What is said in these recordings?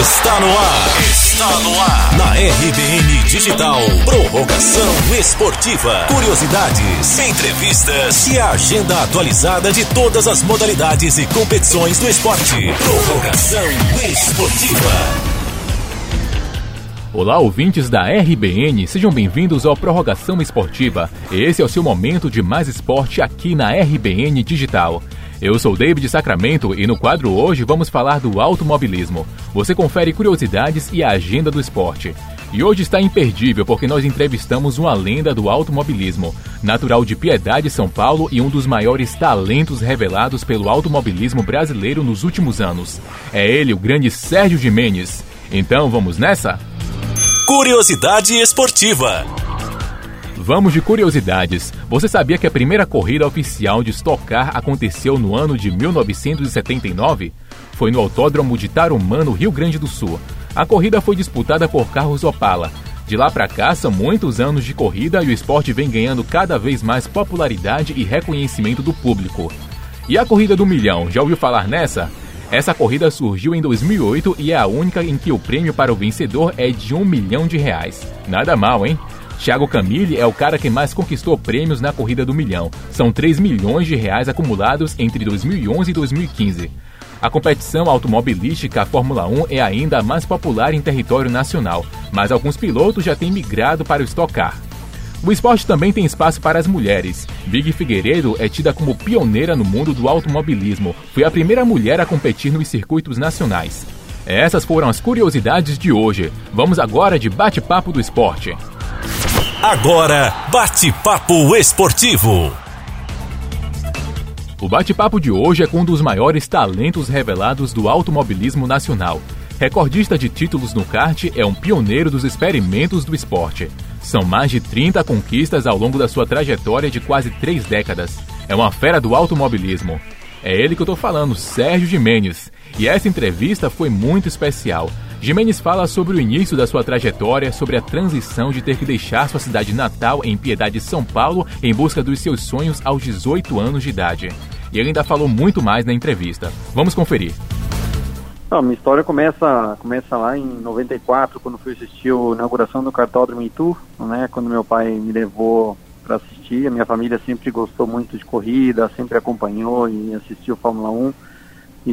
Está no ar. Está no ar. Na RBN Digital. Prorrogação esportiva. Curiosidades, entrevistas e a agenda atualizada de todas as modalidades e competições do esporte. Prorrogação esportiva. Olá, ouvintes da RBN, sejam bem-vindos ao Prorrogação Esportiva. Esse é o seu momento de mais esporte aqui na RBN Digital. Eu sou David Sacramento e no quadro hoje vamos falar do automobilismo. Você confere curiosidades e a agenda do esporte. E hoje está imperdível porque nós entrevistamos uma lenda do automobilismo, natural de Piedade, São Paulo e um dos maiores talentos revelados pelo automobilismo brasileiro nos últimos anos. É ele, o grande Sérgio Jimenez. Então vamos nessa? Curiosidade esportiva. Vamos de curiosidades. Você sabia que a primeira corrida oficial de Stock Car aconteceu no ano de 1979? Foi no Autódromo de Tarumã, no Rio Grande do Sul. A corrida foi disputada por carros Opala. De lá para cá são muitos anos de corrida e o esporte vem ganhando cada vez mais popularidade e reconhecimento do público. E a corrida do milhão, já ouviu falar nessa? Essa corrida surgiu em 2008 e é a única em que o prêmio para o vencedor é de um milhão de reais. Nada mal, hein? Thiago Camille é o cara que mais conquistou prêmios na corrida do milhão. São 3 milhões de reais acumulados entre 2011 e 2015. A competição automobilística Fórmula 1 é ainda a mais popular em território nacional, mas alguns pilotos já têm migrado para o Stock Car. O esporte também tem espaço para as mulheres. Big Figueiredo é tida como pioneira no mundo do automobilismo. Foi a primeira mulher a competir nos circuitos nacionais. Essas foram as curiosidades de hoje. Vamos agora de bate-papo do esporte. Agora, bate-papo esportivo. O bate-papo de hoje é com um dos maiores talentos revelados do automobilismo nacional. Recordista de títulos no kart, é um pioneiro dos experimentos do esporte. São mais de 30 conquistas ao longo da sua trajetória de quase três décadas. É uma fera do automobilismo. É ele que eu tô falando, Sérgio Jimenez. E essa entrevista foi muito especial. Jimenez fala sobre o início da sua trajetória, sobre a transição de ter que deixar sua cidade natal em Piedade, São Paulo, em busca dos seus sonhos aos 18 anos de idade. E ele ainda falou muito mais na entrevista. Vamos conferir. Não, minha história começa, começa lá em 94, quando fui assistir a inauguração do cartódromo Itu, né, quando meu pai me levou para assistir. A minha família sempre gostou muito de corrida, sempre acompanhou e assistiu Fórmula 1 e,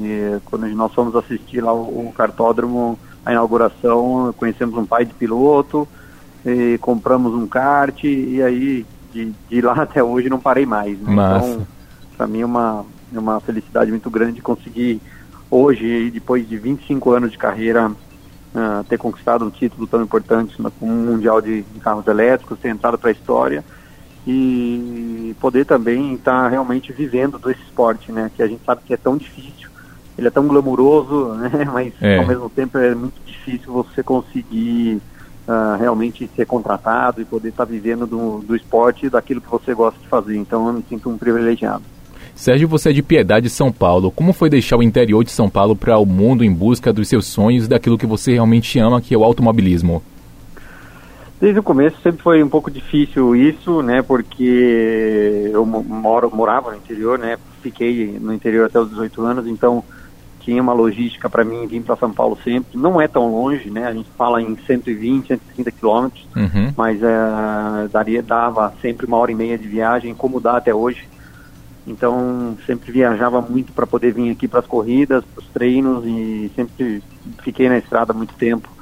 e quando nós fomos assistir lá o, o, cartódromo, a inauguração, conhecemos um pai de piloto, e compramos um kart e aí de, de lá até hoje não parei mais. Né? Então, para mim é uma, é uma felicidade muito grande conseguir hoje, depois de 25 anos de carreira, uh, ter conquistado um título tão importante como um mundial de, de carros elétricos, ter entrado para a história e poder também estar tá realmente vivendo desse esporte, né? Que a gente sabe que é tão difícil, ele é tão glamuroso, né? Mas é. ao mesmo tempo é muito difícil você conseguir uh, realmente ser contratado e poder estar tá vivendo do, do esporte daquilo que você gosta de fazer. Então eu me sinto um privilegiado. Sérgio, você é de Piedade, São Paulo. Como foi deixar o interior de São Paulo para o mundo em busca dos seus sonhos, daquilo que você realmente ama, que é o automobilismo? Desde o começo sempre foi um pouco difícil isso, né? Porque eu moro, morava no interior, né? Fiquei no interior até os 18 anos, então tinha uma logística para mim vir para São Paulo sempre. Não é tão longe, né? A gente fala em 120, 130 quilômetros, uhum. mas é, daria, dava sempre uma hora e meia de viagem, como dá até hoje. Então sempre viajava muito para poder vir aqui para as corridas, para os treinos e sempre fiquei na estrada muito tempo.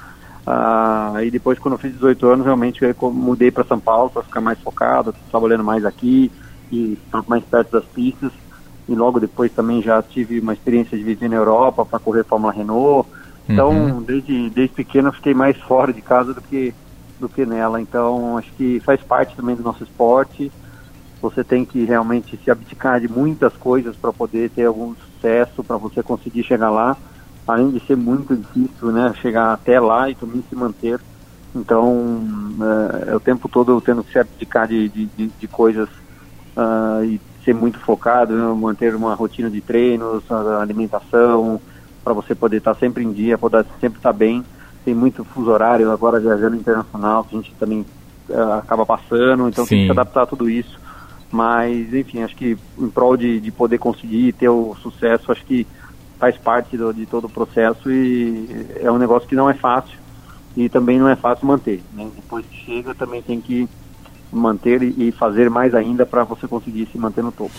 Ah, e depois, quando eu fiz 18 anos, realmente eu mudei para São Paulo para ficar mais focado, trabalhando mais aqui e mais perto das pistas. E logo depois também já tive uma experiência de viver na Europa para correr Fórmula Renault. Então, uhum. desde, desde pequeno eu fiquei mais fora de casa do que, do que nela. Então, acho que faz parte também do nosso esporte. Você tem que realmente se abdicar de muitas coisas para poder ter algum sucesso, para você conseguir chegar lá além de ser muito difícil, né, chegar até lá e também se manter. Então, é, é o tempo todo tendo que se abdicar de, de, de, de coisas uh, e ser muito focado, né, manter uma rotina de treinos, alimentação, para você poder estar sempre em dia, poder sempre estar bem. Tem muito fuso horário agora viajando internacional, que a gente também uh, acaba passando, então Sim. tem que se adaptar a tudo isso. Mas, enfim, acho que em prol de, de poder conseguir ter o sucesso, acho que faz parte do, de todo o processo e é um negócio que não é fácil e também não é fácil manter. Né? Depois que chega, também tem que manter e fazer mais ainda para você conseguir se manter no topo.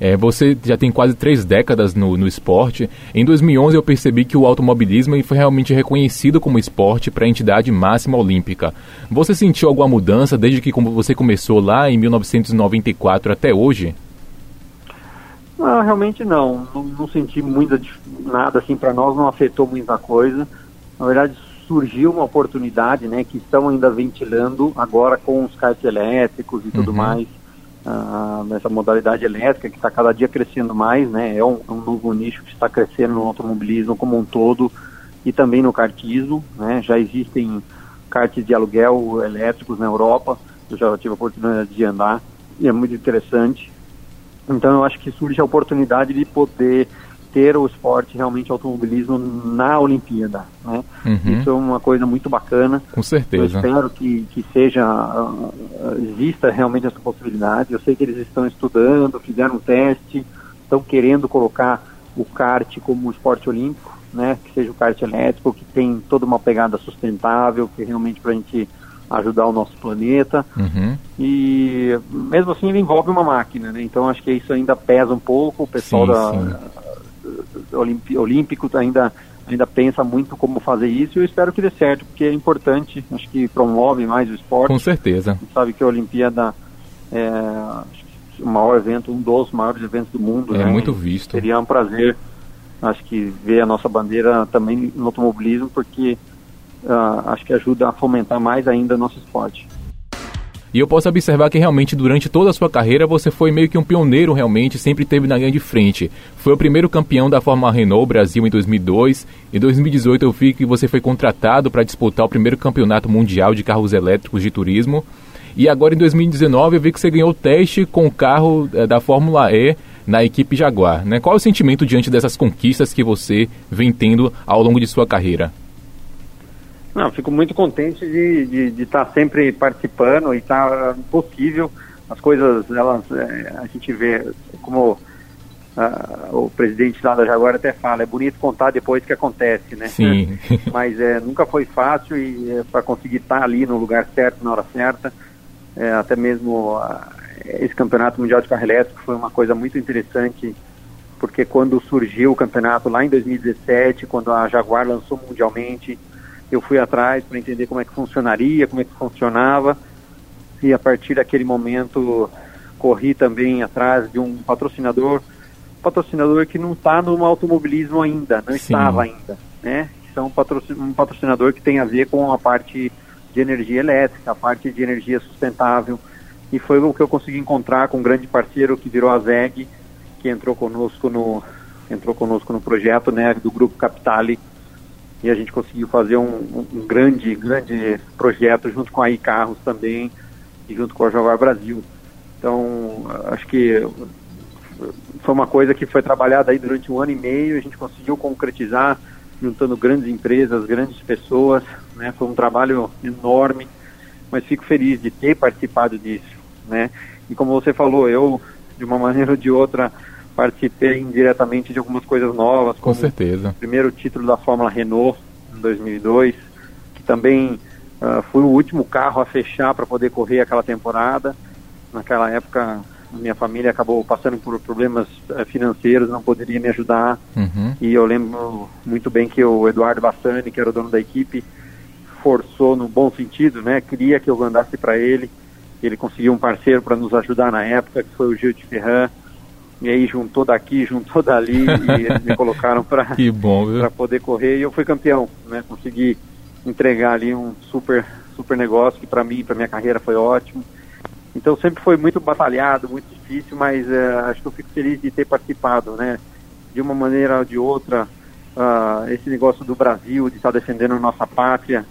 É, você já tem quase três décadas no, no esporte. Em 2011 eu percebi que o automobilismo foi realmente reconhecido como esporte para a entidade máxima olímpica. Você sentiu alguma mudança desde que você começou lá em 1994 até hoje? Não, realmente não. Não, não senti muita nada assim para nós, não afetou muita coisa. Na verdade, surgiu uma oportunidade, né, que estão ainda ventilando agora com os carros elétricos e tudo uhum. mais ah, nessa modalidade elétrica que está cada dia crescendo mais, né? É um, é um, novo nicho que está crescendo no automobilismo como um todo e também no kartismo, né? Já existem karts de aluguel elétricos na Europa, eu já tive a oportunidade de andar e é muito interessante. Então eu acho que surge a oportunidade de poder ter o esporte realmente automobilismo na Olimpíada. Né? Uhum. Isso é uma coisa muito bacana. Com certeza. Eu espero que, que seja, uh, exista realmente essa possibilidade. Eu sei que eles estão estudando, fizeram um teste, estão querendo colocar o kart como esporte olímpico, né? que seja o kart elétrico, que tem toda uma pegada sustentável, que realmente para a gente ajudar o nosso planeta. Uhum. E mesmo assim ele envolve uma máquina, né? Então acho que isso ainda pesa um pouco. O pessoal sim, da, sim olímpico ainda ainda pensa muito como fazer isso e eu espero que dê certo, porque é importante, acho que promove mais o esporte. Com certeza. A gente sabe que a Olimpíada é o maior evento, um dos maiores eventos do mundo. É né? muito visto. Seria um prazer, acho que, ver a nossa bandeira também no automobilismo, porque uh, acho que ajuda a fomentar mais ainda nosso esporte. E eu posso observar que realmente durante toda a sua carreira você foi meio que um pioneiro realmente, sempre teve na linha de frente. Foi o primeiro campeão da Fórmula Renault Brasil em 2002. Em 2018 eu vi que você foi contratado para disputar o primeiro campeonato mundial de carros elétricos de turismo. E agora em 2019 eu vi que você ganhou o teste com o carro é, da Fórmula E na equipe Jaguar. Né? Qual é o sentimento diante dessas conquistas que você vem tendo ao longo de sua carreira? Não, fico muito contente de estar tá sempre participando e estar tá possível. As coisas, elas, é, a gente vê como uh, o presidente lá da Jaguar até fala, é bonito contar depois que acontece, né? Sim. Mas é, nunca foi fácil e é, para conseguir estar tá ali no lugar certo, na hora certa, é, até mesmo uh, esse campeonato mundial de carro elétrico foi uma coisa muito interessante, porque quando surgiu o campeonato lá em 2017, quando a Jaguar lançou mundialmente, eu fui atrás para entender como é que funcionaria, como é que funcionava, e a partir daquele momento corri também atrás de um patrocinador, patrocinador que não está no automobilismo ainda, não Sim. estava ainda, né? São um patrocinador que tem a ver com a parte de energia elétrica, a parte de energia sustentável, e foi o que eu consegui encontrar com um grande parceiro que virou a VEG, que entrou conosco no entrou conosco no projeto, né, do grupo Capitale e a gente conseguiu fazer um, um grande, grande projeto junto com a iCarros também e junto com a Jaguar Brasil. Então, acho que foi uma coisa que foi trabalhada aí durante um ano e meio, a gente conseguiu concretizar, juntando grandes empresas, grandes pessoas, né? Foi um trabalho enorme, mas fico feliz de ter participado disso, né? E como você falou, eu, de uma maneira ou de outra, participei indiretamente de algumas coisas novas. Com certeza. O primeiro título da Fórmula Renault em 2002, que também uh, foi o último carro a fechar para poder correr aquela temporada. Naquela época, minha família acabou passando por problemas uh, financeiros, não poderia me ajudar. Uhum. E eu lembro muito bem que o Eduardo Bassani, que era o dono da equipe, forçou no bom sentido, né? Queria que eu andasse para ele. Ele conseguiu um parceiro para nos ajudar na época, que foi o Gil de Ferran e aí juntou daqui, juntou dali e eles me colocaram para poder correr e eu fui campeão, né? Consegui entregar ali um super super negócio que para mim, para minha carreira foi ótimo. Então sempre foi muito batalhado, muito difícil, mas uh, acho que eu fico feliz de ter participado, né? De uma maneira ou de outra, uh, esse negócio do Brasil, de estar defendendo nossa pátria,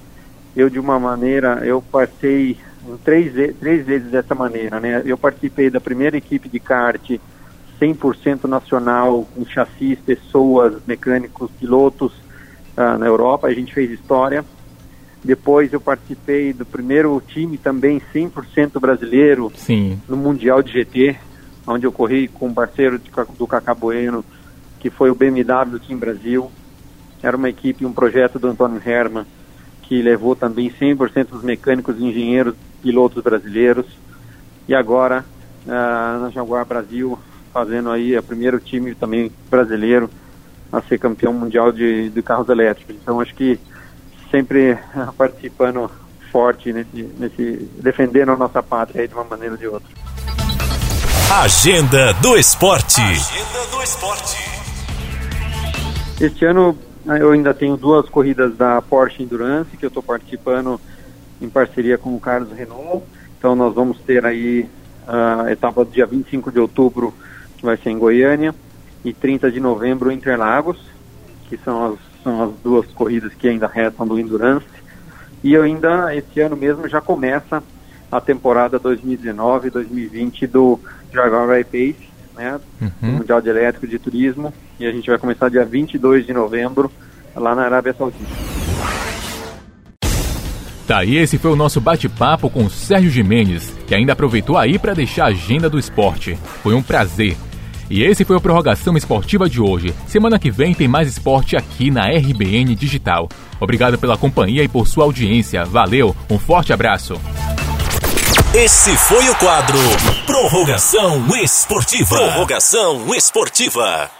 eu de uma maneira, eu passei três, três vezes dessa maneira, né? Eu participei da primeira equipe de kart 100% nacional, com chassis, pessoas, mecânicos, pilotos uh, na Europa. A gente fez história. Depois eu participei do primeiro time também 100% brasileiro Sim. no Mundial de GT. onde eu corri com um parceiro de, do Cacá Bueno, que foi o BMW Team Brasil. Era uma equipe, um projeto do Antônio Herman, que levou também 100% dos mecânicos, engenheiros, pilotos brasileiros. E agora, uh, na Jaguar Brasil, fazendo aí o primeiro time também brasileiro a ser campeão mundial de, de carros elétricos. Então, acho que sempre participando forte nesse, nesse defendendo a nossa pátria de uma maneira ou de outra. Agenda do Esporte. Agenda do Esporte. Este ano né, eu ainda tenho duas corridas da Porsche Endurance que eu estou participando em parceria com o Carlos Renault. Então nós vamos ter aí a etapa do dia 25 de outubro, que vai ser em Goiânia, e 30 de novembro em Interlagos, que são as, são as duas corridas que ainda restam do Endurance. E ainda, esse ano mesmo, já começa a temporada 2019-2020 do Jaguar I-Pace, né, uhum. Mundial de Elétrico de Turismo, e a gente vai começar dia 22 de novembro, lá na Arábia Saudita. Tá, e esse foi o nosso bate-papo com Sérgio Jimenez, que ainda aproveitou aí para deixar a agenda do esporte. Foi um prazer. E esse foi o Prorrogação Esportiva de hoje. Semana que vem tem mais esporte aqui na RBN Digital. Obrigado pela companhia e por sua audiência. Valeu, um forte abraço. Esse foi o quadro Prorrogação Esportiva. Prorrogação Esportiva.